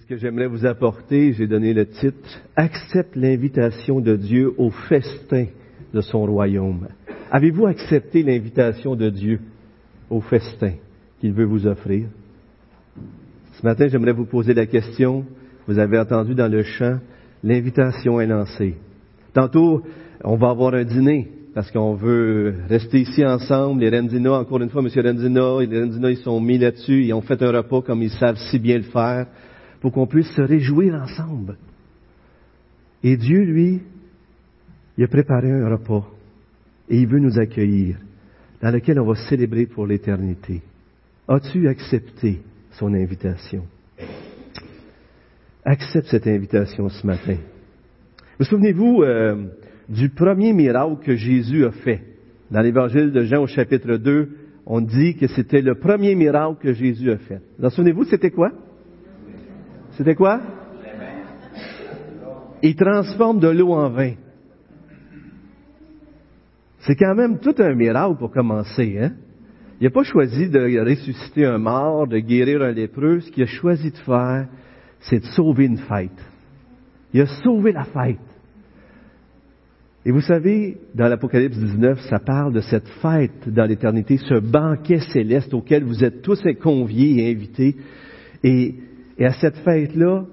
Ce que j'aimerais vous apporter, j'ai donné le titre, Accepte l'invitation de Dieu au festin de son royaume. Avez-vous accepté l'invitation de Dieu au festin qu'il veut vous offrir? Ce matin, j'aimerais vous poser la question, vous avez entendu dans le chant, l'invitation est lancée. Tantôt, on va avoir un dîner parce qu'on veut rester ici ensemble. Les Renzina, encore une fois, M. Renzina, les Renzina, ils sont mis là-dessus, ils ont fait un repas comme ils savent si bien le faire pour qu'on puisse se réjouir ensemble. Et Dieu, lui, il a préparé un repas et il veut nous accueillir, dans lequel on va célébrer pour l'éternité. As-tu accepté son invitation? Accepte cette invitation ce matin. Vous souvenez-vous euh, du premier miracle que Jésus a fait? Dans l'évangile de Jean au chapitre 2, on dit que c'était le premier miracle que Jésus a fait. Vous souvenez-vous, c'était quoi? C'était quoi? Il transforme de l'eau en vin. C'est quand même tout un miracle pour commencer, hein? Il n'a pas choisi de ressusciter un mort, de guérir un lépreux. Ce qu'il a choisi de faire, c'est de sauver une fête. Il a sauvé la fête. Et vous savez, dans l'Apocalypse 19, ça parle de cette fête dans l'éternité, ce banquet céleste auquel vous êtes tous conviés et invités. Et et à cette fête-là,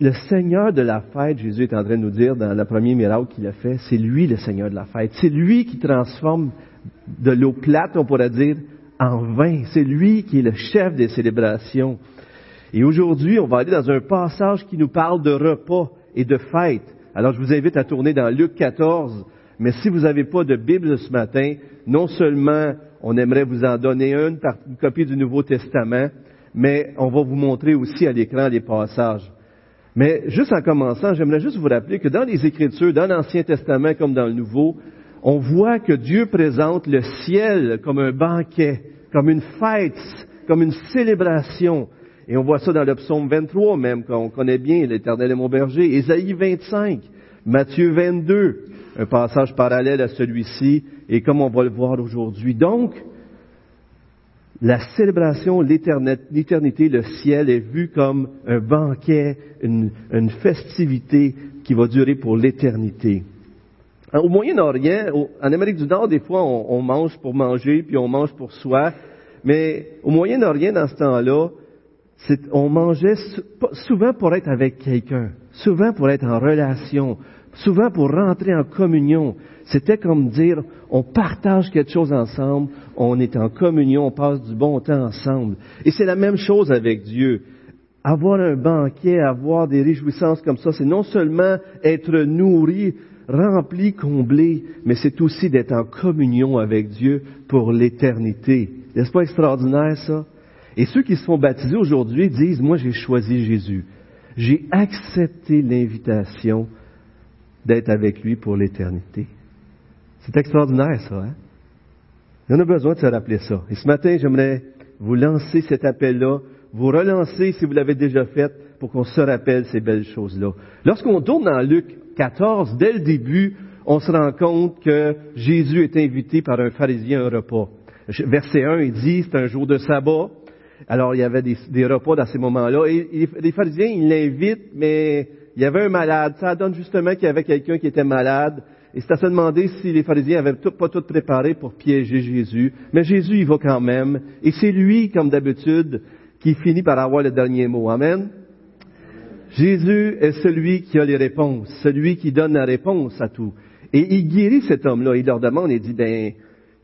le Seigneur de la fête, Jésus est en train de nous dire dans le premier miracle qu'il a fait, c'est lui le Seigneur de la fête. C'est lui qui transforme de l'eau plate, on pourrait dire, en vin. C'est lui qui est le chef des célébrations. Et aujourd'hui, on va aller dans un passage qui nous parle de repas et de fête. Alors je vous invite à tourner dans Luc 14, mais si vous n'avez pas de Bible ce matin, non seulement on aimerait vous en donner une une copie du Nouveau Testament, mais on va vous montrer aussi à l'écran les passages. Mais juste en commençant, j'aimerais juste vous rappeler que dans les Écritures, dans l'Ancien Testament comme dans le Nouveau, on voit que Dieu présente le ciel comme un banquet, comme une fête, comme une célébration. Et on voit ça dans le psaume 23 même, qu'on connaît bien, l'Éternel est mon berger. Ésaïe 25, Matthieu 22, un passage parallèle à celui-ci, et comme on va le voir aujourd'hui. Donc, la célébration, l'éternité, le ciel est vu comme un banquet, une, festivité qui va durer pour l'éternité. Au Moyen-Orient, en Amérique du Nord, des fois, on, mange pour manger, puis on mange pour soi. Mais au Moyen-Orient, dans ce temps-là, on mangeait souvent pour être avec quelqu'un, souvent pour être en relation, souvent pour rentrer en communion. C'était comme dire, on partage quelque chose ensemble, on est en communion, on passe du bon temps ensemble. Et c'est la même chose avec Dieu. Avoir un banquet, avoir des réjouissances comme ça, c'est non seulement être nourri, rempli, comblé, mais c'est aussi d'être en communion avec Dieu pour l'éternité. N'est-ce pas extraordinaire ça? Et ceux qui se font baptiser aujourd'hui disent, moi j'ai choisi Jésus. J'ai accepté l'invitation d'être avec lui pour l'éternité. C'est extraordinaire, ça. Hein? On a besoin de se rappeler ça. Et ce matin, j'aimerais vous lancer cet appel-là, vous relancer si vous l'avez déjà fait, pour qu'on se rappelle ces belles choses-là. Lorsqu'on tourne dans Luc 14, dès le début, on se rend compte que Jésus est invité par un pharisien à un repas. Verset 1, il dit, c'est un jour de sabbat. Alors, il y avait des, repas dans ces moments-là. Et, les pharisiens, ils l'invitent, mais il y avait un malade. Ça donne justement qu'il y avait quelqu'un qui était malade. Et c'est à se demander si les pharisiens avaient pas tout préparé pour piéger Jésus. Mais Jésus y va quand même. Et c'est lui, comme d'habitude, qui finit par avoir le dernier mot. Amen. Jésus est celui qui a les réponses, celui qui donne la réponse à tout. Et il guérit cet homme-là. Il leur demande, il dit, ben,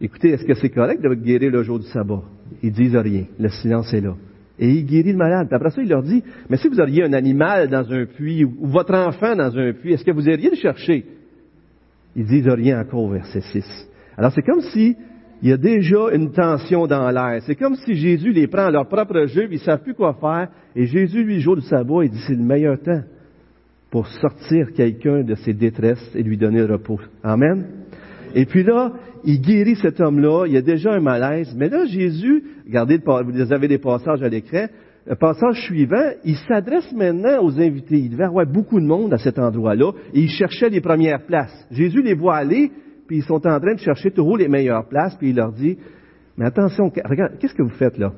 écoutez, est-ce que c'est correct de guérir le jour du sabbat? Ils disent rien. Le silence est là. Et il guérit le malade. Après ça, il leur dit, mais si vous auriez un animal dans un puits, ou votre enfant dans un puits, est-ce que vous iriez le chercher? Ils disent rien encore, verset 6. Alors c'est comme si il y a déjà une tension dans l'air. C'est comme si Jésus les prend à leur propre jeu, ils ne savent plus quoi faire, et Jésus, lui, jour du sabbat, il dit c'est le meilleur temps pour sortir quelqu'un de ses détresses et lui donner le repos. Amen. Et puis là, il guérit cet homme-là, il y a déjà un malaise, mais là, Jésus, regardez, vous avez des passages à l'écran, le passage suivant, il s'adresse maintenant aux invités. Il devait avoir beaucoup de monde à cet endroit-là et il cherchait les premières places. Jésus les voit aller, puis ils sont en train de chercher toujours les meilleures places, puis il leur dit, mais attention, regarde, qu'est-ce que vous faites là?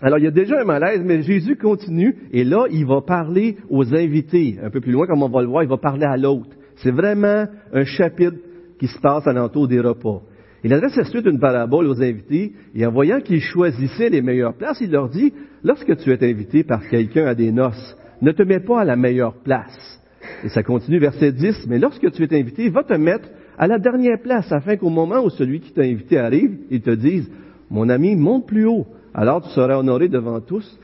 Alors, il y a déjà un malaise, mais Jésus continue, et là, il va parler aux invités. Un peu plus loin, comme on va le voir, il va parler à l'autre. C'est vraiment un chapitre qui se passe alentour des repas. Il adresse ensuite une parabole aux invités, et en voyant qu'ils choisissaient les meilleures places, il leur dit, lorsque tu es invité par quelqu'un à des noces, ne te mets pas à la meilleure place. Et ça continue, verset 10, mais lorsque tu es invité, va te mettre à la dernière place, afin qu'au moment où celui qui t'a invité arrive, il te dise, mon ami, monte plus haut, alors tu seras honoré devant tous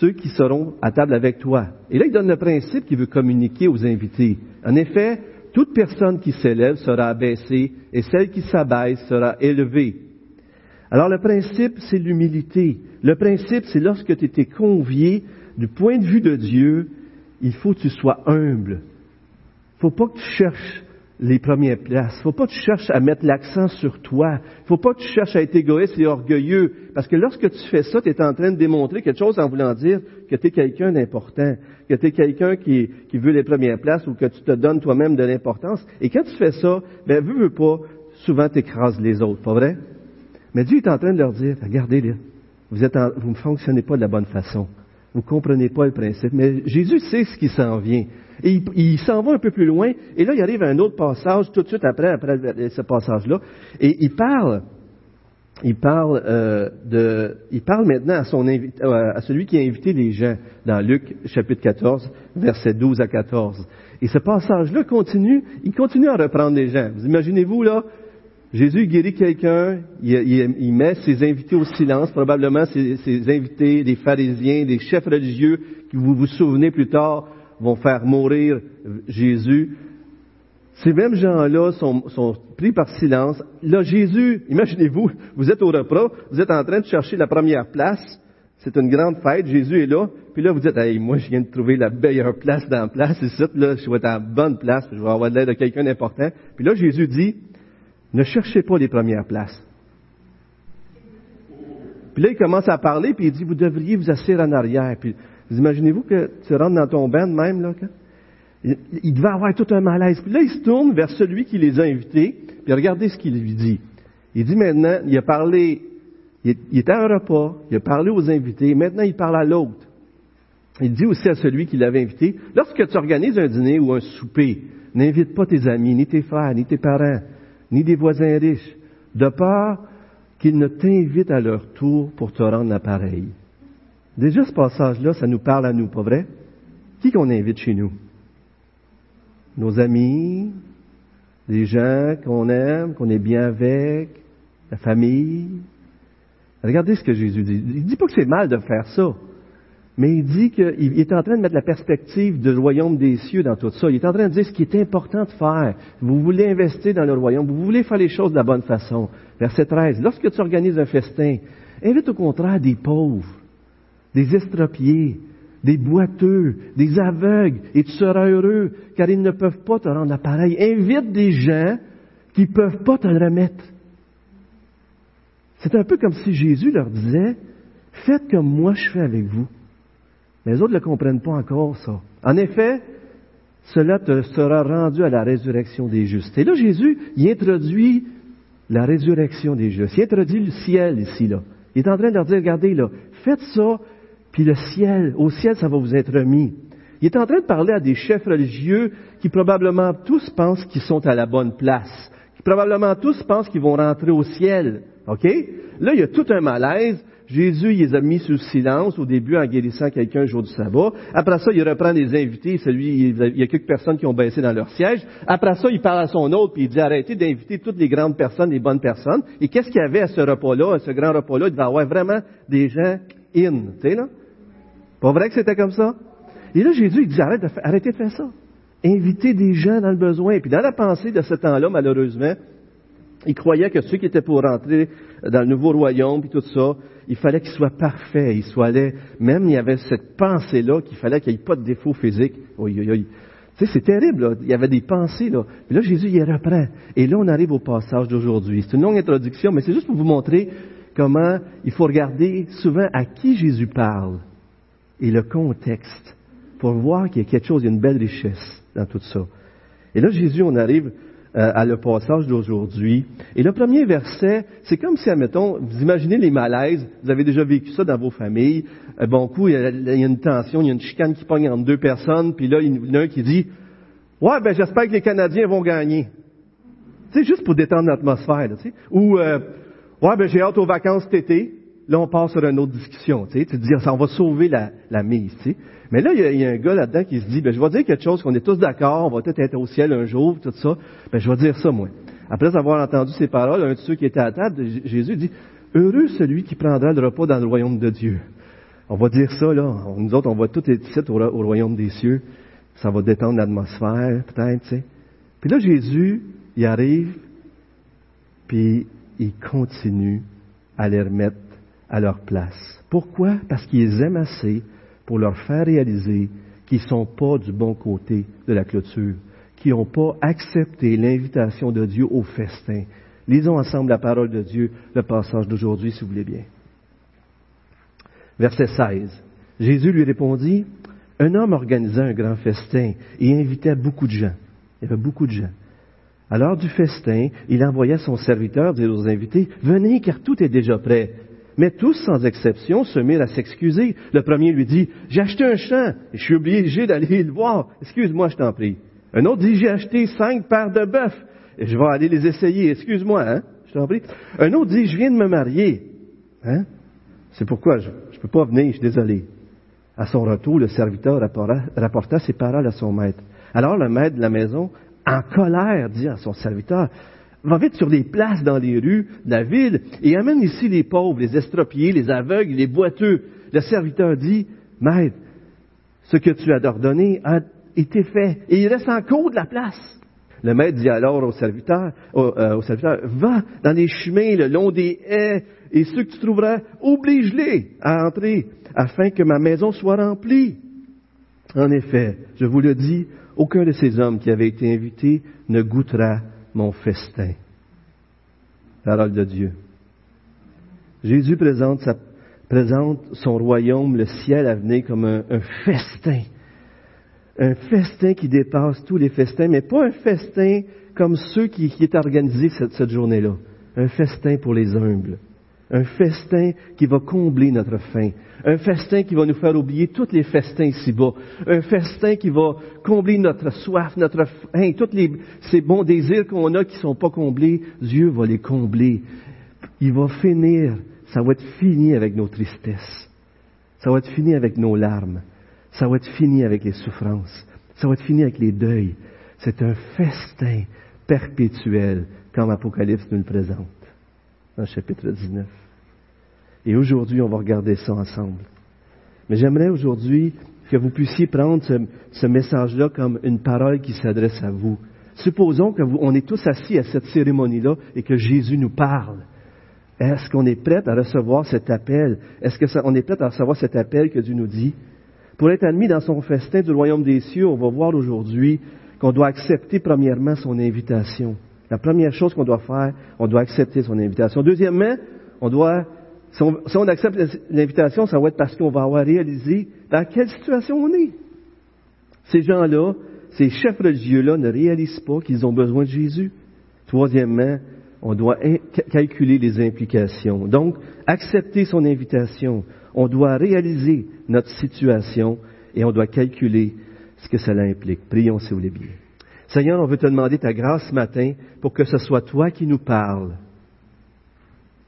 ceux qui seront à table avec toi. Et là, il donne le principe qu'il veut communiquer aux invités. En effet, toute personne qui s'élève sera abaissée et celle qui s'abaisse sera élevée. Alors le principe, c'est l'humilité. Le principe, c'est lorsque tu étais convié du point de vue de Dieu, il faut que tu sois humble. Il ne faut pas que tu cherches les premières places. Faut pas que tu cherches à mettre l'accent sur toi. Faut pas que tu cherches à être égoïste et orgueilleux. Parce que lorsque tu fais ça, tu es en train de démontrer quelque chose en voulant dire que tu es quelqu'un d'important, que tu es quelqu'un qui, qui, veut les premières places ou que tu te donnes toi-même de l'importance. Et quand tu fais ça, ben, veux, veux pas, souvent tu écrases les autres, pas vrai? Mais Dieu est en train de leur dire, regardez, là, vous êtes vous ne fonctionnez pas de la bonne façon. Vous comprenez pas le principe. Mais Jésus sait ce qui s'en vient. Et il, s'en va un peu plus loin, et là, il arrive à un autre passage, tout de suite après, après ce passage-là, et il parle, il parle euh, de, il parle maintenant à euh, à celui qui a invité les gens dans Luc chapitre 14, versets 12 à 14. Et ce passage-là continue, il continue à reprendre les gens. Vous imaginez-vous là, Jésus guérit quelqu'un, il, met ses invités au silence, probablement ses, ses, invités, des pharisiens, des chefs religieux, qui vous vous souvenez plus tard vont faire mourir Jésus. Ces mêmes gens-là sont, sont, pris par silence. Là, Jésus, imaginez-vous, vous êtes au repas, vous êtes en train de chercher la première place. C'est une grande fête, Jésus est là. Puis là, vous dites, hey, moi, je viens de trouver la meilleure place dans la place. Et là, je vais être en bonne place, je vais avoir l'aide de quelqu'un d'important. Puis là, Jésus dit, ne cherchez pas les premières places. Puis là, il commence à parler, puis il dit, vous devriez vous asseoir en arrière. Puis vous imaginez-vous que tu rentres dans ton band même, là, il, devait avoir tout un malaise. Puis là, il se tourne vers celui qui les a invités, puis regardez ce qu'il lui dit. Il dit maintenant, il a parlé, il, était à un repas, il a parlé aux invités, maintenant il parle à l'autre. Il dit aussi à celui qui l'avait invité, lorsque tu organises un dîner ou un souper, n'invite pas tes amis, ni tes frères, ni tes parents, ni des voisins riches, de peur qu'ils ne t'invitent à leur tour pour te rendre l'appareil. Déjà, ce passage-là, ça nous parle à nous, pas vrai? Qui qu'on invite chez nous? Nos amis, les gens qu'on aime, qu'on est bien avec, la famille. Regardez ce que Jésus dit. Il dit pas que c'est mal de faire ça, mais il dit qu'il est en train de mettre la perspective du royaume des cieux dans tout ça. Il est en train de dire ce qui est important de faire. Vous voulez investir dans le royaume, vous voulez faire les choses de la bonne façon. Verset 13. Lorsque tu organises un festin, invite au contraire des pauvres, des estropiés, des boiteux, des aveugles, et tu seras heureux, car ils ne peuvent pas te rendre pareil. Invite des gens qui ne peuvent pas te remettre. C'est un peu comme si Jésus leur disait, faites comme moi je fais avec vous. Les autres ne comprennent pas encore, ça. En effet, cela te sera rendu à la résurrection des justes. Et là, Jésus, il introduit la résurrection des justes. Il introduit le ciel ici, là. Il est en train de leur dire, regardez, là, faites ça puis le ciel, au ciel, ça va vous être remis. Il est en train de parler à des chefs religieux qui probablement tous pensent qu'ils sont à la bonne place, qui probablement tous pensent qu'ils vont rentrer au ciel. OK? Là, il y a tout un malaise. Jésus, il les a mis sous silence au début en guérissant quelqu'un le jour du sabbat. Après ça, il reprend les invités. Celui, il y a quelques personnes qui ont baissé dans leur siège. Après ça, il parle à son autre puis il dit arrêtez d'inviter toutes les grandes personnes, les bonnes personnes. Et qu'est-ce qu'il y avait à ce repas-là, à ce grand repas-là? Il devait avoir vraiment des gens in, tu sais, là? Pas vrai que c'était comme ça? Et là, Jésus, il dit, Arrête de arrêtez de faire ça. Invitez des gens dans le besoin. Puis dans la pensée de ce temps-là, malheureusement, il croyait que ceux qui étaient pour rentrer dans le nouveau royaume, puis tout ça, il fallait qu'ils soient parfaits, ils soient même il y avait cette pensée-là qu'il fallait qu'il n'y ait pas de défaut physique. Tu sais, c'est terrible, là. il y avait des pensées, là. Puis là, Jésus, il reprend. Et là, on arrive au passage d'aujourd'hui. C'est une longue introduction, mais c'est juste pour vous montrer comment il faut regarder souvent à qui Jésus parle et le contexte pour voir qu'il y a quelque chose, il y a une belle richesse dans tout ça. Et là, Jésus, on arrive euh, à le passage d'aujourd'hui. Et le premier verset, c'est comme si, admettons, vous imaginez les malaises, vous avez déjà vécu ça dans vos familles. Un bon coup, il y, a, il y a une tension, il y a une chicane qui pogne entre deux personnes, puis là, il y en a un qui dit, ouais, ben j'espère que les Canadiens vont gagner. C'est juste pour détendre l'atmosphère, tu sais. Ou, euh, ouais, ben j'ai hâte aux vacances cet été. Là, on passe sur une autre discussion, tu sais. Tu te dis, ça, on va sauver la, la mise, tu sais. Mais là, il y, a, un gars là-dedans qui se dit, ben, je vais dire quelque chose qu'on est tous d'accord, on va peut-être être au ciel un jour, tout ça. Ben, je vais dire ça, moi. Après avoir entendu ces paroles, un de ceux qui était à table, Jésus dit, heureux celui qui prendra le repas dans le royaume de Dieu. On va dire ça, là. Nous autres, on va tout être ici au, au royaume des cieux. Ça va détendre l'atmosphère, peut-être, tu sais. Puis là, Jésus, il arrive, puis il continue à les remettre à leur place. Pourquoi? Parce qu'ils aiment assez pour leur faire réaliser qu'ils ne sont pas du bon côté de la clôture, qu'ils n'ont pas accepté l'invitation de Dieu au festin. Lisons ensemble la parole de Dieu, le passage d'aujourd'hui, si vous voulez bien. Verset 16. Jésus lui répondit, Un homme organisait un grand festin et invitait beaucoup de gens. Il y avait beaucoup de gens. À l'heure du festin, il envoya son serviteur dire aux invités, Venez car tout est déjà prêt. Mais tous, sans exception, se mirent à s'excuser. Le premier lui dit, J'ai acheté un champ et je suis obligé d'aller le voir. Excuse-moi, je t'en prie. Un autre dit, J'ai acheté cinq paires de bœufs et je vais aller les essayer. Excuse-moi, hein? Je t'en prie. Un autre dit, Je viens de me marier. Hein? C'est pourquoi je ne peux pas venir, je suis désolé. À son retour, le serviteur rapporta, rapporta ses paroles à son maître. Alors le maître de la maison en colère, dit à son serviteur, va vite sur les places dans les rues de la ville et amène ici les pauvres, les estropiés, les aveugles, les boiteux. Le serviteur dit, Maître, ce que tu as ordonné a été fait et il reste encore de la place. Le maître dit alors au serviteur, au, euh, au serviteur, va dans les chemins le long des haies et ceux que tu trouveras, oblige-les à entrer afin que ma maison soit remplie. En effet, je vous le dis, aucun de ces hommes qui avaient été invités ne goûtera mon festin. Parole de Dieu. Jésus présente, son royaume, le ciel à venir, comme un, festin. Un festin qui dépasse tous les festins, mais pas un festin comme ceux qui, qui étaient organisés cette journée-là. Un festin pour les humbles. Un festin qui va combler notre faim. Un festin qui va nous faire oublier tous les festins ici-bas. Un festin qui va combler notre soif, notre faim, tous ces bons désirs qu'on a qui ne sont pas comblés. Dieu va les combler. Il va finir, ça va être fini avec nos tristesses. Ça va être fini avec nos larmes. Ça va être fini avec les souffrances. Ça va être fini avec les deuils. C'est un festin perpétuel, comme l'Apocalypse nous le présente dans chapitre 19. Et aujourd'hui, on va regarder ça ensemble. Mais j'aimerais aujourd'hui que vous puissiez prendre ce, ce message-là comme une parole qui s'adresse à vous. Supposons qu'on est tous assis à cette cérémonie-là et que Jésus nous parle. Est-ce qu'on est prêt à recevoir cet appel? Est-ce qu'on est prêt à recevoir cet appel que Dieu nous dit? Pour être admis dans son festin du royaume des cieux, on va voir aujourd'hui qu'on doit accepter premièrement son invitation. La première chose qu'on doit faire, on doit accepter son invitation. Deuxièmement, on doit, si on, accepte l'invitation, ça va être parce qu'on va avoir réalisé dans quelle situation on est. Ces gens-là, ces chefs religieux-là ne réalisent pas qu'ils ont besoin de Jésus. Troisièmement, on doit calculer les implications. Donc, accepter son invitation. On doit réaliser notre situation et on doit calculer ce que cela implique. Prions si vous voulez bien. Seigneur, on veut te demander ta grâce ce matin pour que ce soit toi qui nous parles.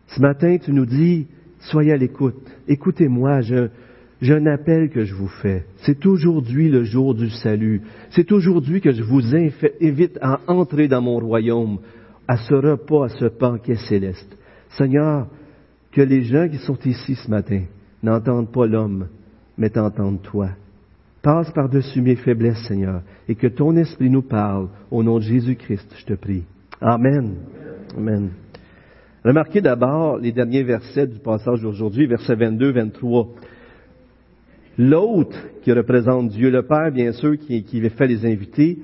Ce matin, tu nous dis, soyez à l'écoute. Écoutez-moi, j'ai un appel que je vous fais. C'est aujourd'hui le jour du salut. C'est aujourd'hui que je vous invite à entrer dans mon royaume, à ce repas, à ce banquet céleste. Seigneur, que les gens qui sont ici ce matin n'entendent pas l'homme, mais t'entendent toi. Passe par-dessus mes faiblesses, Seigneur, et que ton esprit nous parle au nom de Jésus-Christ, je te prie. Amen. Amen. Remarquez d'abord les derniers versets du passage d'aujourd'hui, versets 22, 23. L'autre, qui représente Dieu le Père, bien sûr, qui, qui fait les invités,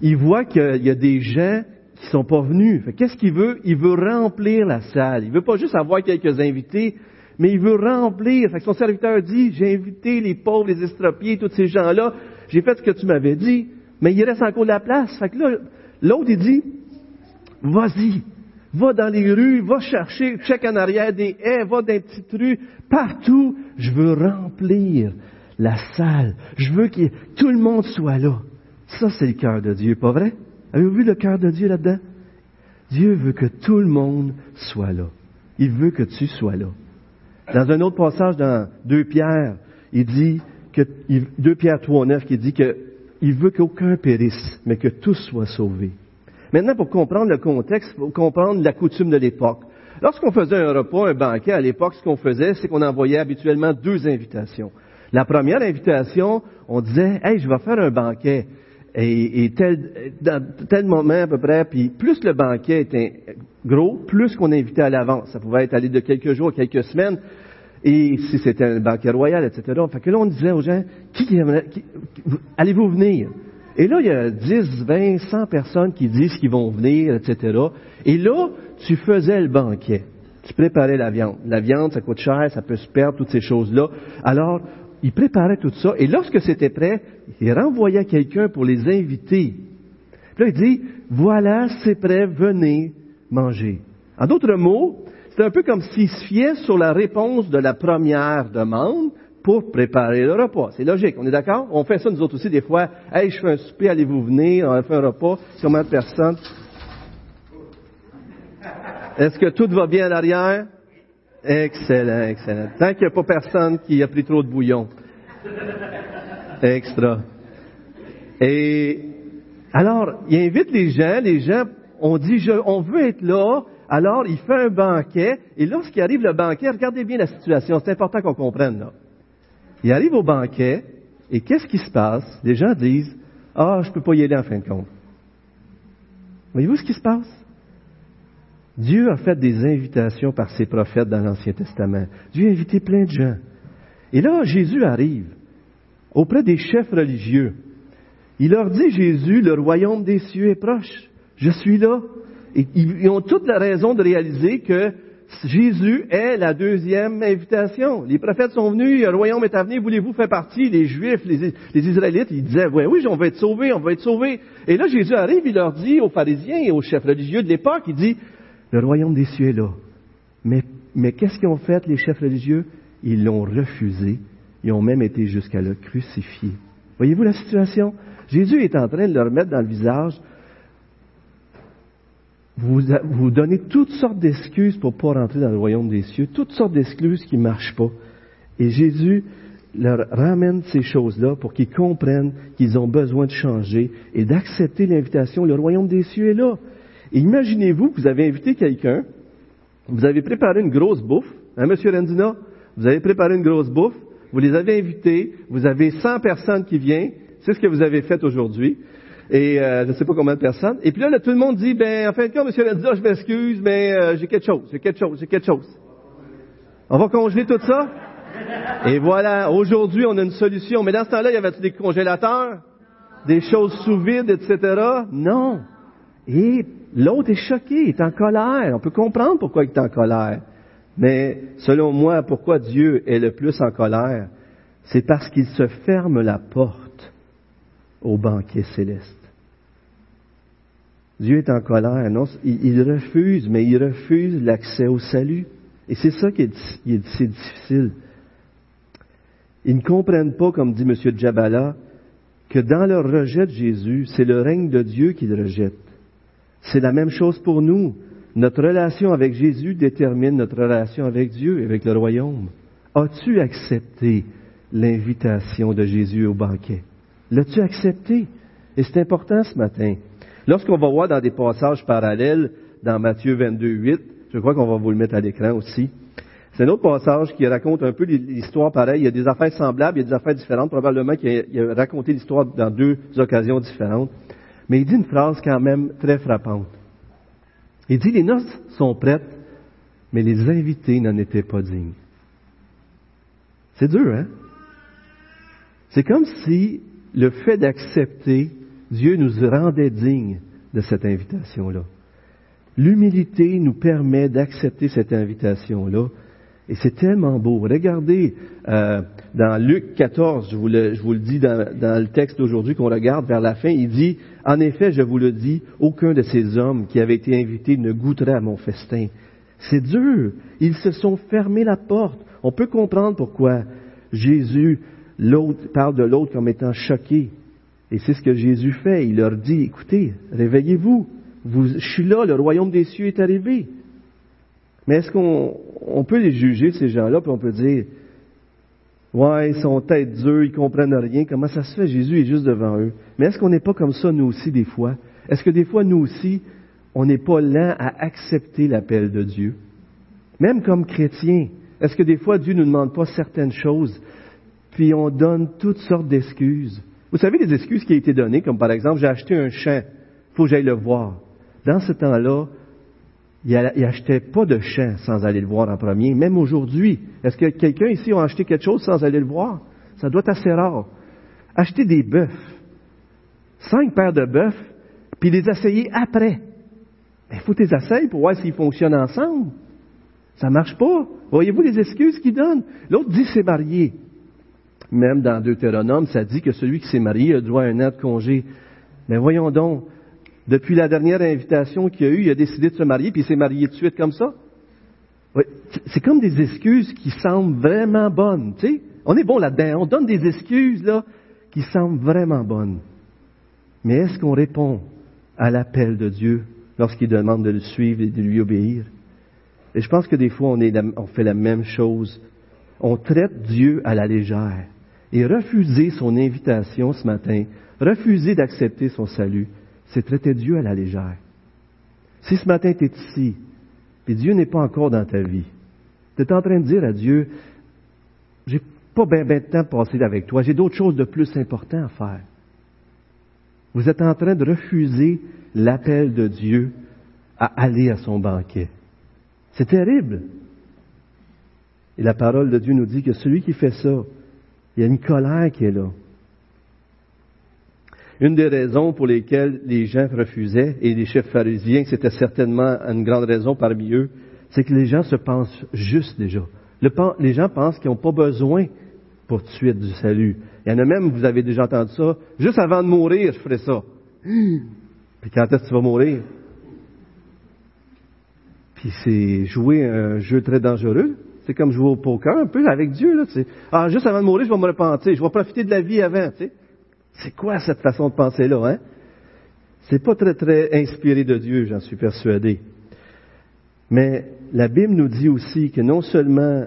il voit qu'il y a des gens qui sont pas venus. Qu'est-ce qu'il veut? Il veut remplir la salle. Il veut pas juste avoir quelques invités, mais il veut remplir. Son serviteur dit, j'ai invité les pauvres, les estropiés, tous ces gens-là, j'ai fait ce que tu m'avais dit, mais il reste encore de la place. L'autre, il dit, vas-y. Va dans les rues, va chercher, check en arrière des haies, va dans les petites rues, partout. Je veux remplir la salle. Je veux que tout le monde soit là. Ça, c'est le cœur de Dieu, pas vrai? Avez-vous vu le cœur de Dieu là-dedans? Dieu veut que tout le monde soit là. Il veut que tu sois là. Dans un autre passage dans 2 Pierre, il dit que, 2 Pierre 3, 9, qui dit que il veut qu'aucun périsse, mais que tous soient sauvés. Maintenant, pour comprendre le contexte, faut comprendre la coutume de l'époque. Lorsqu'on faisait un repas, un banquet, à l'époque, ce qu'on faisait, c'est qu'on envoyait habituellement deux invitations. La première invitation, on disait, hey, je vais faire un banquet. Et, tel, dans tel moment à peu près, puis plus le banquet était gros, plus qu'on invitait à l'avance. Ça pouvait être allé de quelques jours, quelques semaines, et si c'était un banquet royal, etc. Fait que là, on disait aux gens, qui, qui allez-vous venir? Et là, il y a 10, 20, 100 personnes qui disent qu'ils vont venir, etc. Et là, tu faisais le banquet. Tu préparais la viande. La viande, ça coûte cher, ça peut se perdre, toutes ces choses-là. Alors, il préparait tout ça. Et lorsque c'était prêt, il renvoyait quelqu'un pour les inviter. Puis là, il dit, voilà, c'est prêt, venez manger. En d'autres mots, c'est un peu comme s'il se fiait sur la réponse de la première demande pour préparer le repas. C'est logique, on est d'accord? On fait ça nous autres aussi des fois. Hey, je fais un souper, allez-vous venir, on fait un repas, combien de personnes? Est-ce que tout va bien à l'arrière? Excellent, excellent. Tant qu'il n'y a pas personne qui a pris trop de bouillon. Extra. Et alors, il invite les gens, les gens, on dit, on veut être là, alors il fait un banquet, et lorsqu'il arrive le banquet, regardez bien la situation, c'est important qu'on comprenne là. Il arrive au banquet, et qu'est-ce qui se passe? Les gens disent, ah, je ne peux pas y aller en fin de compte. Voyez-vous ce qui se passe? Dieu a fait des invitations par ses prophètes dans l'Ancien Testament. Dieu a invité plein de gens. Et là, Jésus arrive auprès des chefs religieux. Il leur dit, Jésus, le royaume des cieux est proche. Je suis là. Et ils ont toute la raison de réaliser que Jésus est la deuxième invitation. Les prophètes sont venus, le royaume est à venir, voulez-vous faire partie? Les Juifs, les, Israélites, ils disaient, oui, oui, on va être sauvés, on va être sauvés. Et là, Jésus arrive, il leur dit aux pharisiens et aux chefs religieux de l'époque, il dit, le royaume des cieux est là. Mais, qu'est-ce qu'ils ont fait, les chefs religieux? Ils l'ont refusé. Ils ont même été jusqu'à le crucifier. Voyez-vous la situation? Jésus est en train de leur mettre dans le visage, vous, vous donnez toutes sortes d'excuses pour ne pas rentrer dans le royaume des cieux, toutes sortes d'excuses qui ne marchent pas. Et Jésus leur ramène ces choses-là pour qu'ils comprennent qu'ils ont besoin de changer et d'accepter l'invitation. Le royaume des cieux est là. Imaginez-vous que vous avez invité quelqu'un, vous avez préparé une grosse bouffe, hein, Monsieur Rendina? Vous avez préparé une grosse bouffe, vous les avez invités, vous avez 100 personnes qui viennent, c'est ce que vous avez fait aujourd'hui, et euh, je ne sais pas combien de personnes. Et puis là, tout le monde dit, ben, en fin de compte, Monsieur Landza, je m'excuse, mais euh, j'ai quelque chose, j'ai quelque chose, j'ai quelque chose. On va congeler tout ça? Et voilà, aujourd'hui, on a une solution. Mais dans ce temps-là, il y avait des congélateurs? Des choses sous vide, etc.? Non. Et l'autre est choqué, est en colère. On peut comprendre pourquoi il est en colère. Mais selon moi, pourquoi Dieu est le plus en colère, c'est parce qu'il se ferme la porte au banquet céleste. Dieu est en colère. Non, il, refuse, mais il refuse l'accès au salut. Et c'est ça qui est, difficile. Ils ne comprennent pas, comme dit M. Djabala, que dans leur rejet de Jésus, c'est le règne de Dieu qu'ils rejettent. C'est la même chose pour nous. Notre relation avec Jésus détermine notre relation avec Dieu et avec le royaume. As-tu accepté l'invitation de Jésus au banquet? L'as-tu accepté? Et c'est important ce matin. Lorsqu'on va voir dans des passages parallèles, dans Matthieu 22, 8, je crois qu'on va vous le mettre à l'écran aussi, c'est un autre passage qui raconte un peu l'histoire pareille. Il y a des affaires semblables, il y a des affaires différentes. Probablement qu'il a, raconté l'histoire dans deux occasions différentes. Mais il dit une phrase quand même très frappante. Il dit, les noces sont prêtes, mais les invités n'en étaient pas dignes. C'est dur, hein? C'est comme si le fait d'accepter Dieu nous rendait dignes de cette invitation-là. L'humilité nous permet d'accepter cette invitation-là Et c'est tellement beau. Regardez euh, dans Luc 14, je vous le, je vous le dis dans, dans le texte d'aujourd'hui qu'on regarde vers la fin, il dit, En effet, je vous le dis, aucun de ces hommes qui avaient été invités ne goûterait à mon festin. C'est dur. Ils se sont fermés la porte. On peut comprendre pourquoi Jésus l'autre, parle de l'autre comme étant choqué. Et c'est ce que Jésus fait. Il leur dit, écoutez, réveillez-vous. Vous, je suis là, le royaume des cieux est arrivé. Mais est-ce qu'on on peut les juger, ces gens-là, puis on peut dire, ouais, ils sont tête durs, ils comprennent rien, comment ça se fait, Jésus est juste devant eux. Mais est-ce qu'on n'est pas comme ça, nous aussi, des fois? Est-ce que des fois, nous aussi, on n'est pas lent à accepter l'appel de Dieu? Même comme chrétiens, est-ce que des fois, Dieu ne nous demande pas certaines choses, puis on donne toutes sortes d'excuses? Vous savez les excuses qui ont été données, comme par exemple, j'ai acheté un champ, faut que j'aille le voir. Dans ce temps-là, il n'achetait pas de champ sans aller le voir en premier. Même aujourd'hui, est-ce que quelqu'un ici a acheté quelque chose sans aller le voir? Ça doit être assez rare. Acheter des bœufs, cinq paires de bœufs, puis les essayer après. Il faut les essayer pour voir s'ils fonctionnent ensemble. Ça marche pas. Voyez-vous les excuses qu'il donne? L'autre dit c'est marié. Même dans Deutéronome, ça dit que celui qui s'est marié a droit à un an de congé. Mais voyons donc, depuis la dernière invitation qu'il a eu, il a décidé de se marier, puis il s'est marié de suite comme ça. c'est comme des excuses qui semblent vraiment bonnes. On est bon là-dedans, on donne des excuses, là, qui semblent vraiment bonnes. Mais est-ce qu'on répond à l'appel de Dieu lorsqu'il demande de le suivre et de lui obéir? Et je pense que des fois, on, on fait la même chose. On traite Dieu à la légère. Et refuser son invitation ce matin, refuser d'accepter son salut, c'est traiter Dieu à la légère. Si ce matin tu es ici, et Dieu n'est pas encore dans ta vie, tu es en train de dire à Dieu, j'ai pas bien ben de temps passer avec toi, j'ai d'autres choses de plus importantes à faire. Vous êtes en train de refuser l'appel de Dieu à aller à son banquet. C'est terrible. Et la parole de Dieu nous dit que celui qui fait ça, il y a une colère qui est là. Une des raisons pour lesquelles les gens refusaient, et les chefs pharisiens, c'était certainement une grande raison parmi eux, c'est que les gens se pensent juste déjà. les gens pensent qu'ils n'ont pas besoin pour de suite du salut. Il y en a même, vous avez déjà entendu ça, juste avant de mourir, je ferai ça. Puis quand est-ce que tu vas mourir? Puis c'est jouer un jeu très dangereux. C'est comme jouer au poker un peu avec Dieu. Là, ah, juste avant de mourir, je vais me repentir. Je vais profiter de la vie avant. Tu sais. C'est quoi cette façon de penser-là? Hein? C'est pas très, très inspiré de Dieu, j'en suis persuadé. Mais la Bible nous dit aussi que non seulement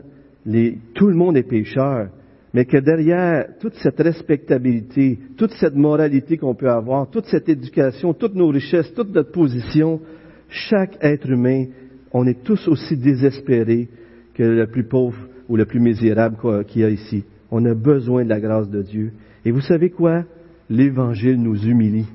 tout le monde est pécheur, mais que derrière toute cette respectabilité, toute cette moralité qu'on peut avoir, toute cette éducation, toutes nos richesses, toute notre position, chaque être humain, on est tous aussi désespérés que le plus pauvre ou le plus misérable qu'il y a ici. On a besoin de la grâce de Dieu. Et vous savez quoi? L'Évangile nous humilie.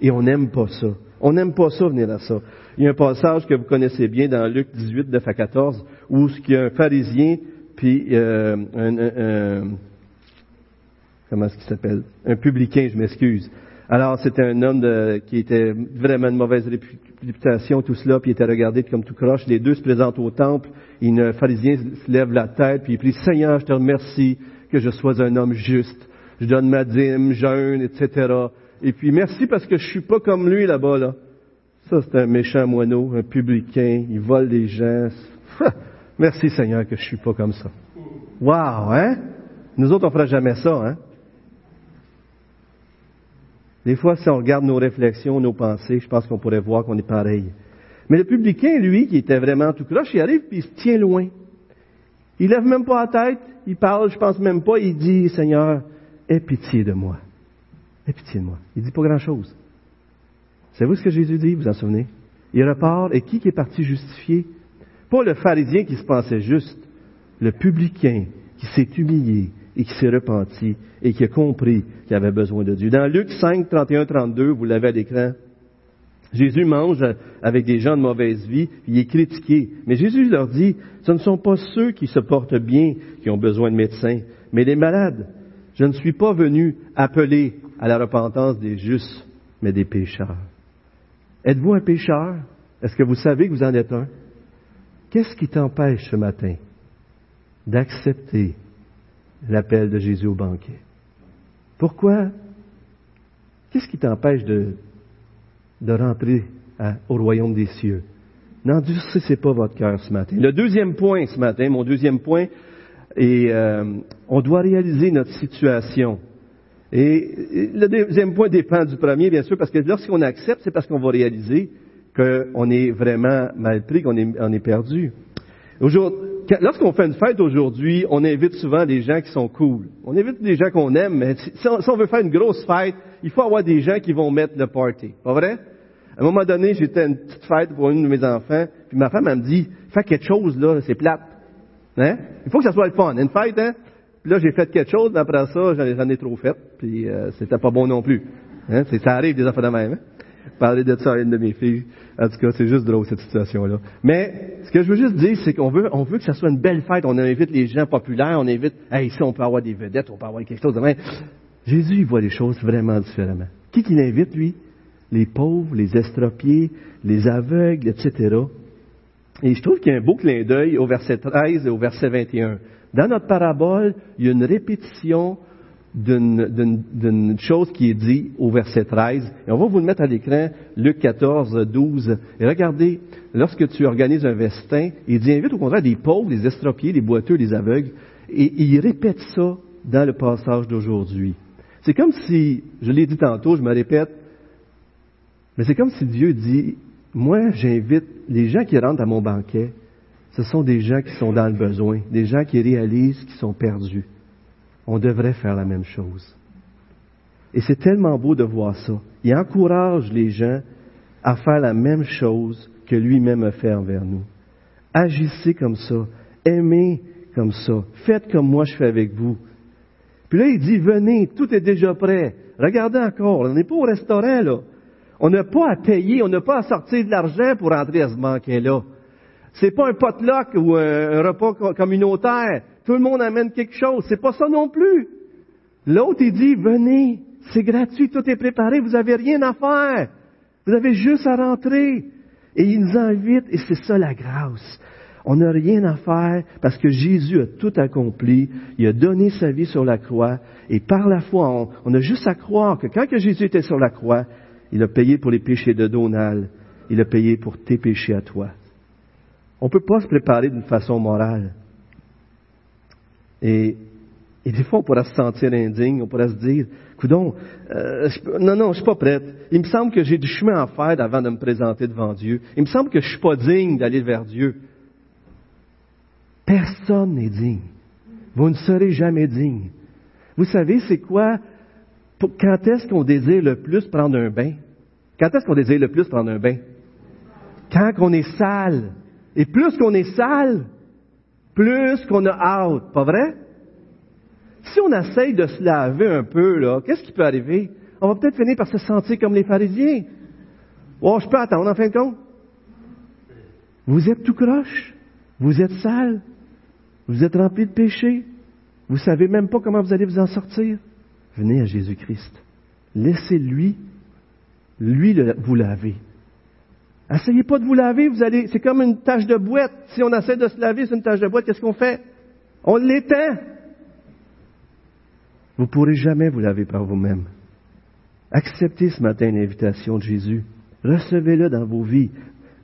Et on n'aime pas ça. On n'aime pas ça venir à ça. Il y a un passage que vous connaissez bien dans Luc 18, 9 à 14, où il y a un pharisien, puis euh, un, un, comment est-ce qu'il s'appelle? Un publicain, je m'excuse. Alors, c'était un homme qui était vraiment de mauvaise réputation, tout cela, puis il était regardé comme tout croche. Les deux se présentent au temple, et un pharisien se lève la tête, puis il prie, Seigneur, je te remercie que je sois un homme juste je donne ma dîme, jeûne, etc. Et puis merci parce que je suis pas comme lui là-bas, là. Ça, c'est un méchant moineau, un publicain, il vole des gens. merci Seigneur que je suis pas comme ça. Wow, hein? Nous autres, on fera jamais ça, hein? Des fois, si on regarde nos réflexions, nos pensées, je pense qu'on pourrait voir qu'on est pareil. Mais le publicain, lui, qui était vraiment tout croche, il arrive puis il se tient loin. Il lève même pas la tête, il parle, je pense même pas, il dit, Seigneur, Aie pitié de moi. Aie pitié de moi. Il dit pas grand-chose. Savez-vous ce que Jésus dit, vous en souvenez? Il repart, et qui est parti justifié? Pas le pharisien qui se pensait juste, le publicain qui s'est humilié et qui s'est repenti et qui a compris qu'il avait besoin de Dieu. Dans Luc 5, 31, 32, vous l'avez à l'écran, Jésus mange avec des gens de mauvaise vie, il est critiqué. Mais Jésus leur dit, ce ne sont pas ceux qui se portent bien qui ont besoin de médecins, mais les malades. Je ne suis pas venu appeler à la repentance des justes, mais des pécheurs. Êtes-vous un pécheur? Est-ce que vous savez que vous en êtes un? Qu'est-ce qui t'empêche ce matin d'accepter l'appel de Jésus au banquet? Pourquoi? Qu'est-ce qui t'empêche de, rentrer au royaume des cieux? N'endurcissez pas votre cœur ce matin. Le deuxième point ce matin, mon deuxième point, est euh, on doit réaliser notre situation. Et le deuxième point dépend du premier, bien sûr, parce que lorsqu'on accepte, c'est parce qu'on va réaliser qu'on est vraiment mal pris, qu'on est, on est perdu. Lorsqu'on fait une fête aujourd'hui, on invite souvent des gens qui sont cool. On invite des gens qu'on aime, mais si on, veut faire une grosse fête, il faut avoir des gens qui vont mettre le party. Pas vrai? À un moment donné, j'étais à une petite fête pour une de mes enfants, puis ma femme, elle me dit, fais quelque chose, là, c'est plate. Hein? Il faut que ça soit le fun. Une fête, hein? Puis là, j'ai fait quelque chose, mais après ça, j'en ai trop fait, puis euh, c'était pas bon non plus. Hein? Ça arrive des enfants de même. Hein? Parler de ça à une de mes filles. En tout cas, c'est juste drôle, cette situation-là. Mais, ce que je veux juste dire, c'est qu'on veut, on veut que ça soit une belle fête. On invite les gens populaires, on invite, hey, ici, on peut avoir des vedettes, on peut avoir quelque chose de même. Jésus, il voit les choses vraiment différemment. Qui qui l'invite, lui? Les pauvres, les estropiés, les aveugles, etc. Et je trouve qu'il y a un beau clin d'œil au verset 13 et au verset 21. Dans notre parabole, il y a une répétition d'une chose qui est dit au verset 13. Et on va vous le mettre à l'écran, Luc 14, 12. Et regardez, lorsque tu organises un vestin, il dit invite au contraire des pauvres, des estropiés, des boiteux, des aveugles. Et, il répète ça dans le passage d'aujourd'hui. C'est comme si, je l'ai dit tantôt, je me répète, mais c'est comme si Dieu dit, moi j'invite les gens qui rentrent à mon banquet, ce sont des gens qui sont dans le besoin, des gens qui réalisent qu'ils sont perdus. On devrait faire la même chose. Et c'est tellement beau de voir ça. Il encourage les gens à faire la même chose que lui-même a fait envers nous. Agissez comme ça, aimez comme ça, faites comme moi je fais avec vous. Puis là, il dit, venez, tout est déjà prêt. Regardez encore, on n'est pas au restaurant, là. On n'a pas à payer, on n'a pas à sortir de l'argent pour entrer à ce banquet-là. C'est pas un potluck ou un repas communautaire. Tout le monde amène quelque chose. C'est pas ça non plus. L'autre, il dit, venez, c'est gratuit, tout est préparé, vous n'avez rien à faire. Vous avez juste à rentrer. Et il nous invite, et c'est ça la grâce. On n'a rien à faire parce que Jésus a tout accompli. Il a donné sa vie sur la croix. Et par la foi, on, a juste à croire que quand que Jésus était sur la croix, il a payé pour les péchés de Donald. Il a payé pour tes péchés à toi. On ne peut pas se préparer d'une façon morale. Et, des fois, on pourrait se sentir indigne, on pourrait se dire, coudon, euh, non, non, je suis pas prête. Il me semble que j'ai du chemin à faire avant de me présenter devant Dieu. Il me semble que je suis pas digne d'aller vers Dieu. Personne n'est digne. Vous ne serez jamais digne. Vous savez, c'est quoi? Quand est-ce qu'on désire le plus prendre un bain? Quand est-ce qu'on désire le plus prendre un bain? Quand on est sale. Et plus qu'on est sale, plus qu'on a hâte, pas vrai? Si on essaye de se laver un peu, là, qu'est-ce qui peut arriver? On va peut-être finir par se sentir comme les pharisiens. Oh, je peux attendre en fin de compte. Vous êtes tout croche. Vous êtes sale. Vous êtes rempli de péché. Vous savez même pas comment vous allez vous en sortir. Venez à Jésus-Christ. Laissez-lui, lui, vous laver. Essayez pas de vous laver, vous allez, c'est comme une tache de boîte. Si on essaie de se laver sur une tache de boîte, qu'est-ce qu'on fait? On l'éteint. Vous ne pourrez jamais vous laver par vous-même. Acceptez ce matin l'invitation de Jésus. Recevez-le dans vos vies.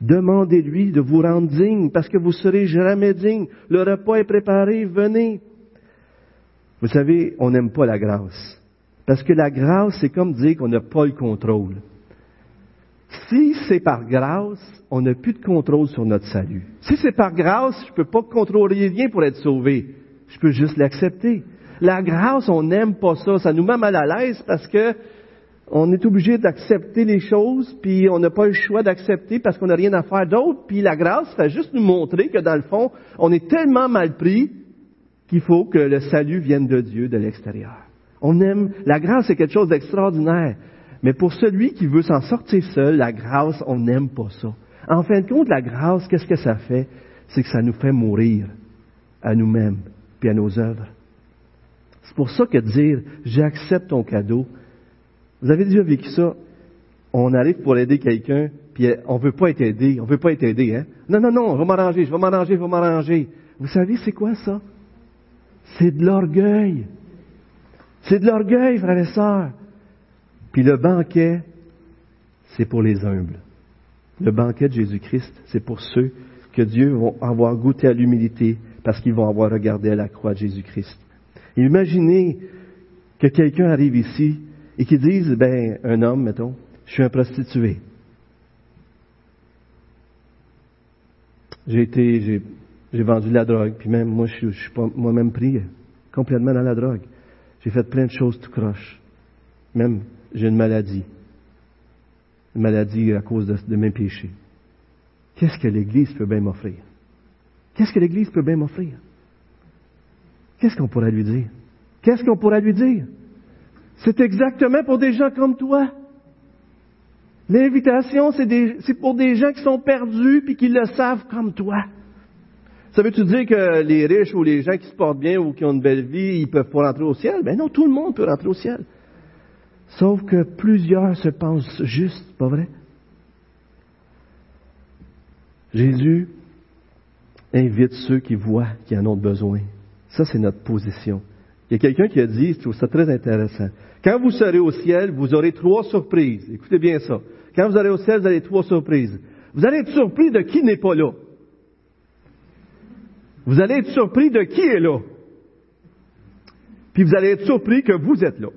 Demandez-lui de vous rendre digne parce que vous serez jamais digne. Le repas est préparé, venez. Vous savez, on n'aime pas la grâce. Parce que la grâce, c'est comme dire qu'on n'a pas le contrôle. Si c'est par grâce, on n'a plus de contrôle sur notre salut. Si c'est par grâce, je ne peux pas contrôler rien pour être sauvé. Je peux juste l'accepter. La grâce, on n'aime pas ça. Ça nous met mal à l'aise parce que on est obligé d'accepter les choses, puis on n'a pas le choix d'accepter parce qu'on n'a rien à faire d'autre. Puis la grâce fait juste nous montrer que dans le fond, on est tellement mal pris qu'il faut que le salut vienne de Dieu, de l'extérieur. On aime, la grâce c'est quelque chose d'extraordinaire. Mais pour celui qui veut s'en sortir seul, la grâce, on n'aime pas ça. En fin de compte, la grâce, qu'est-ce que ça fait? C'est que ça nous fait mourir à nous-mêmes puis à nos œuvres. C'est pour ça que dire j'accepte ton cadeau, vous avez déjà vécu ça? On arrive pour aider quelqu'un, puis on ne veut pas être aidé, on veut pas être aidé, hein? Non, non, non, je vais m'arranger, je vais m'arranger, je vais m'arranger. Vous savez, c'est quoi ça? C'est de l'orgueil. C'est de l'orgueil, frères et sœurs. Puis le banquet, c'est pour les humbles. Le banquet de Jésus-Christ, c'est pour ceux que Dieu va avoir goûté à l'humilité parce qu'ils vont avoir regardé à la croix de Jésus-Christ. Imaginez que quelqu'un arrive ici et qu'il dise, ben, un homme, mettons, je suis un prostitué. J'ai été, j'ai, vendu de la drogue, puis même moi, je, je suis moi-même pris complètement dans la drogue. J'ai fait plein de choses tout croche. Même, j'ai une maladie. Une maladie à cause de mes péchés. Qu'est-ce que l'Église peut bien m'offrir? Qu'est-ce que l'Église peut bien m'offrir? Qu'est-ce qu'on pourrait lui dire? Qu'est-ce qu'on pourrait lui dire? C'est exactement pour des gens comme toi. L'invitation, c'est pour des gens qui sont perdus puis qui le savent comme toi. Ça veut-tu dire que les riches ou les gens qui se portent bien ou qui ont une belle vie, ils peuvent pas rentrer au ciel? Ben non, tout le monde peut rentrer au ciel. Sauf que plusieurs se pensent justes, pas vrai? Jésus invite ceux qui voient qui en ont besoin. Ça, c'est notre position. Il y a quelqu'un qui a dit, je trouve ça très intéressant. Quand vous serez au ciel, vous aurez trois surprises. Écoutez bien ça. Quand vous serez au ciel, vous avez trois surprises. Vous allez être surpris de qui n'est pas là. Vous allez être surpris de qui est là. Puis vous allez être surpris que vous êtes là.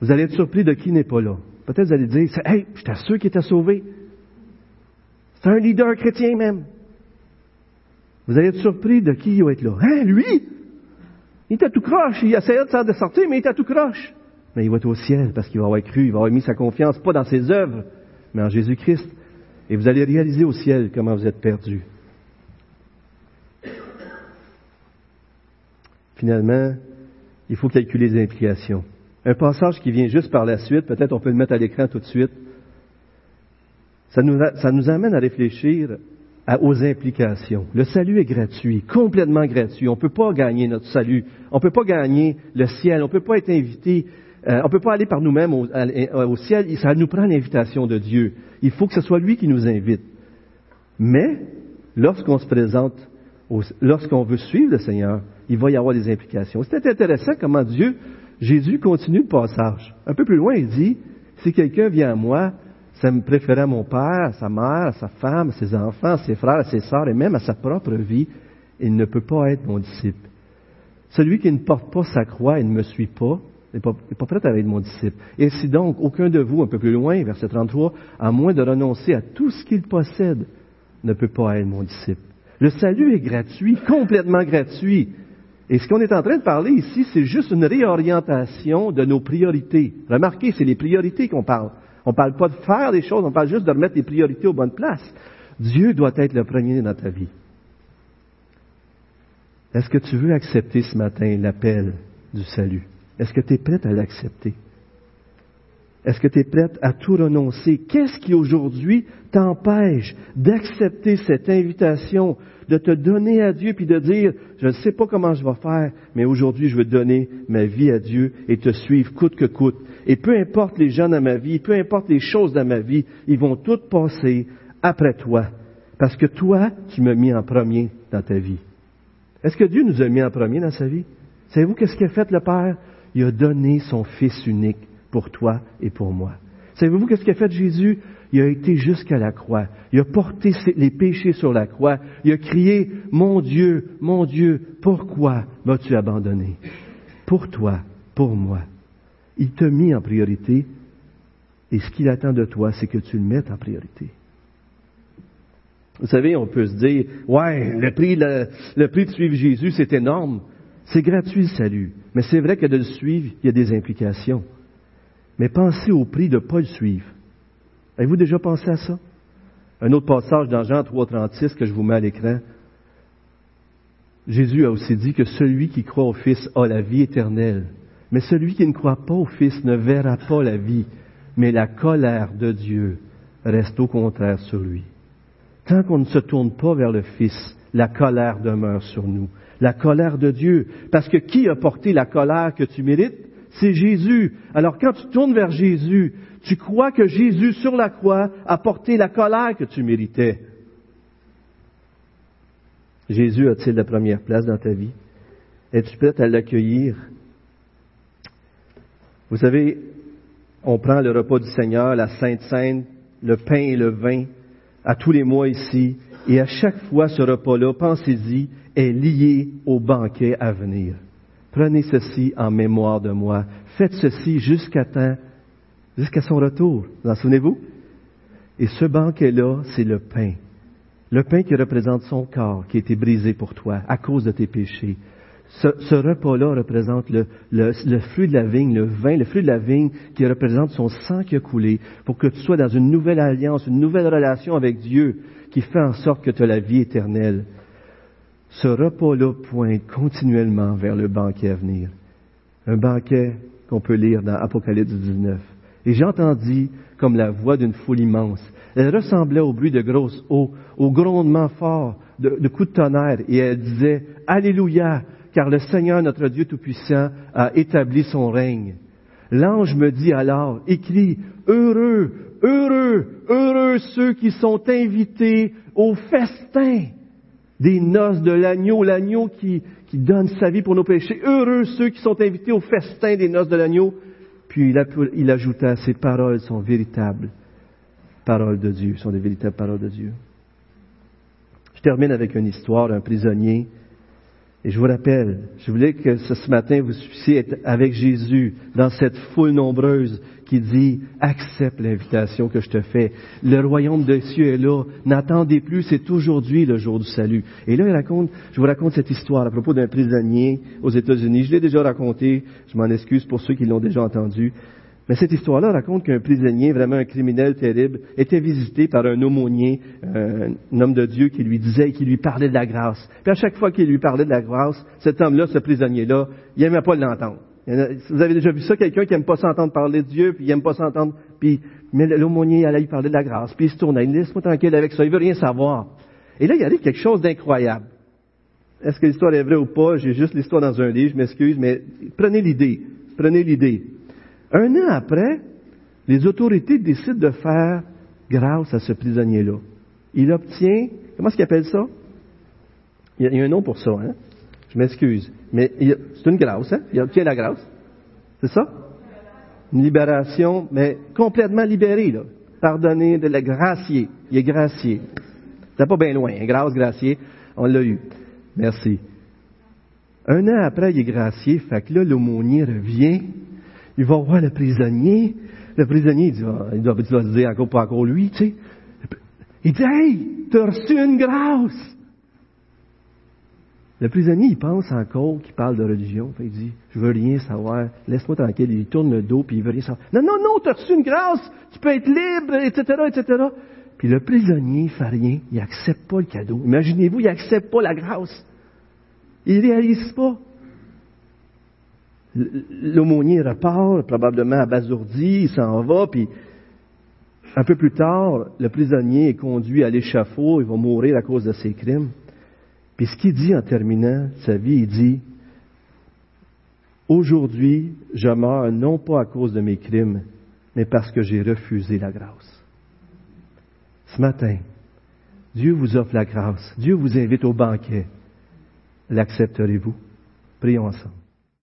Vous allez être surpris de qui n'est pas là. Peut-être vous allez dire, hey, je t'assure qu'il était sauvé. C'est un leader chrétien même. Vous allez être surpris de qui il va être là. Hein, lui? Il était tout croche. Il essayait de sortir, mais il était tout croche. Mais il va être au ciel parce qu'il va avoir cru, il va avoir mis sa confiance pas dans ses œuvres, mais en Jésus-Christ. Et vous allez réaliser au ciel comment vous êtes perdu. Finalement, il faut calculer les implications. Un passage qui vient juste par la suite, peut-être on peut le mettre à l'écran tout de suite. Ça nous, amène à réfléchir aux implications. Le salut est gratuit, complètement gratuit. On ne peut pas gagner notre salut. On ne peut pas gagner le ciel. On ne peut pas être invité. Euh, on ne peut pas aller par nous-mêmes au, au, ciel. Ça nous prend l'invitation de Dieu. Il faut que ce soit lui qui nous invite. Mais, lorsqu'on se présente, lorsqu'on veut suivre le Seigneur, il va y avoir des implications. C'est intéressant comment Dieu Jésus continue le passage. Un peu plus loin, il dit, si quelqu'un vient à moi, ça me préférait à mon père, à sa mère, à sa femme, à ses enfants, à ses frères, à ses sœurs et même à sa propre vie, il ne peut pas être mon disciple. Celui qui ne porte pas sa croix et ne me suit pas, n'est pas, pas prêt à être mon disciple. Et si donc aucun de vous, un peu plus loin, verset 33, à moins de renoncer à tout ce qu'il possède, ne peut pas être mon disciple. Le salut est gratuit, complètement gratuit. Et ce qu'on est en train de parler ici, c'est juste une réorientation de nos priorités. Remarquez, c'est les priorités qu'on parle. On ne parle pas de faire des choses, on parle juste de remettre les priorités aux bonnes places. Dieu doit être le premier dans ta vie. Est-ce que tu veux accepter ce matin l'appel du salut? Est-ce que tu es prête à l'accepter? Est-ce que tu es prête à tout renoncer? Qu'est-ce qui aujourd'hui t'empêche d'accepter cette invitation de te donner à Dieu puis de dire, je ne sais pas comment je vais faire, mais aujourd'hui je veux donner ma vie à Dieu et te suivre coûte que coûte. Et peu importe les gens dans ma vie, peu importe les choses dans ma vie, ils vont toutes passer après toi. Parce que toi, tu m'as mis en premier dans ta vie. Est-ce que Dieu nous a mis en premier dans sa vie? Savez-vous qu'est-ce qu'a fait le Père? Il a donné son Fils unique pour toi et pour moi. Savez-vous qu'est-ce qu'a fait Jésus? Il a été jusqu'à la croix. Il a porté les péchés sur la croix. Il a crié, mon Dieu, mon Dieu, pourquoi m'as-tu abandonné? Pour toi, pour moi. Il t'a mis en priorité et ce qu'il attend de toi, c'est que tu le mettes en priorité. Vous savez, on peut se dire, ouais, le prix, le prix de suivre Jésus, c'est énorme. C'est gratuit le salut. Mais c'est vrai que de le suivre, il y a des implications. Mais pensez au prix de ne pas le suivre. Avez-vous déjà pensé à ça? Un autre passage dans Jean 3,36 que je vous mets à l'écran. Jésus a aussi dit que celui qui croit au Fils a la vie éternelle. Mais celui qui ne croit pas au Fils ne verra pas la vie, mais la colère de Dieu reste au contraire sur lui. Tant qu'on ne se tourne pas vers le Fils, la colère demeure sur nous. La colère de Dieu. Parce que qui a porté la colère que tu mérites? C'est Jésus. Alors quand tu tournes vers Jésus, tu crois que Jésus sur la croix a porté la colère que tu méritais. Jésus a-t-il la première place dans ta vie? Es-tu prête à l'accueillir? Vous savez, on prend le repas du Seigneur, la Sainte Sainte, le pain et le vin, à tous les mois ici, et à chaque fois ce repas-là, pensez-y, est lié au banquet à venir. Prenez ceci en mémoire de moi. Faites ceci jusqu'à temps, jusqu'à son retour. Vous en souvenez-vous? Et ce banquet-là, c'est le pain. Le pain qui représente son corps qui a été brisé pour toi à cause de tes péchés. Ce, repas-là représente le, fruit de la vigne, le vin, le fruit de la vigne qui représente son sang qui a coulé pour que tu sois dans une nouvelle alliance, une nouvelle relation avec Dieu qui fait en sorte que tu as la vie éternelle. Ce repas-là pointe continuellement vers le banquet à venir. Un banquet qu'on peut lire dans Apocalypse 19. Et j'ai entendu comme la voix d'une foule immense. Elle ressemblait au bruit de grosses eaux, au grondement fort de, coups de tonnerre, et elle disait, Alléluia, car le Seigneur notre Dieu Tout-Puissant a établi son règne. L'ange me dit alors, écrit, heureux, heureux, heureux ceux qui sont invités au festin des noces de l'agneau, l'agneau qui, donne sa vie pour nos péchés. Heureux ceux qui sont invités au festin des noces de l'agneau. Puis il, il ajouta, ces paroles sont véritables paroles de Dieu, sont des véritables paroles de Dieu. Je termine avec une histoire d'un prisonnier et je vous rappelle, je voulais que ce, matin vous puissiez être avec Jésus dans cette foule nombreuse qui dit, accepte l'invitation que je te fais. Le royaume des cieux est là. N'attendez plus, c'est aujourd'hui le jour du salut. Et là, il raconte, je vous raconte cette histoire à propos d'un prisonnier aux États-Unis. Je l'ai déjà raconté. Je m'en excuse pour ceux qui l'ont déjà entendu. Mais cette histoire-là raconte qu'un prisonnier, vraiment un criminel terrible, était visité par un aumônier, un homme de Dieu qui lui disait, qui lui parlait de la grâce. Puis à chaque fois qu'il lui parlait de la grâce, cet homme-là, ce prisonnier-là, il n'aimait pas l'entendre. Vous avez déjà vu ça, quelqu'un qui n'aime pas s'entendre parler de Dieu, puis il n'aime pas s'entendre, puis mais l'aumônier allait lui parler de la grâce, puis il se tournait, il laisse-moi tranquille avec ça, il veut rien savoir. Et là, il arrive quelque chose d'incroyable. Est-ce que l'histoire est vraie ou pas? J'ai juste l'histoire dans un livre, je m'excuse, mais prenez l'idée. Prenez l'idée. Un an après, les autorités décident de faire grâce à ce prisonnier-là. Il obtient, comment est-ce qu'il appelle ça? Il y, a, un nom pour ça, hein? Je m'excuse. Mais c'est une grâce, hein? Il obtient la grâce. C'est ça? Une libération, mais complètement libéré, là. Pardonné de la gracier. Il est gracié. C'est pas bien loin, hein? grâce, gracier. On l'a eu. Merci. Un an après, il est gracié. Fait que là, l'aumônier revient il va voir le prisonnier. Le prisonnier, il, dit, ah, il, doit, se dire encore pas encore lui, tu sais. Il dit, hey, t'as reçu une grâce. Le prisonnier, il pense encore qu'il parle de religion. il dit, je veux rien savoir, laisse-moi tranquille. Il tourne le dos, puis il veut rien savoir. Non, non, non, t'as reçu une grâce, tu peux être libre, etc., etc. Puis le prisonnier, il fait rien, il accepte pas le cadeau. Imaginez-vous, il accepte pas la grâce. Il réalise pas. L'aumônier repart, probablement abasourdi, il s'en va, puis un peu plus tard, le prisonnier est conduit à l'échafaud, il va mourir à cause de ses crimes. Puis ce qu'il dit en terminant sa vie, il dit, Aujourd'hui, je meurs non pas à cause de mes crimes, mais parce que j'ai refusé la grâce. Ce matin, Dieu vous offre la grâce. Dieu vous invite au banquet. L'accepterez-vous? Prions ensemble.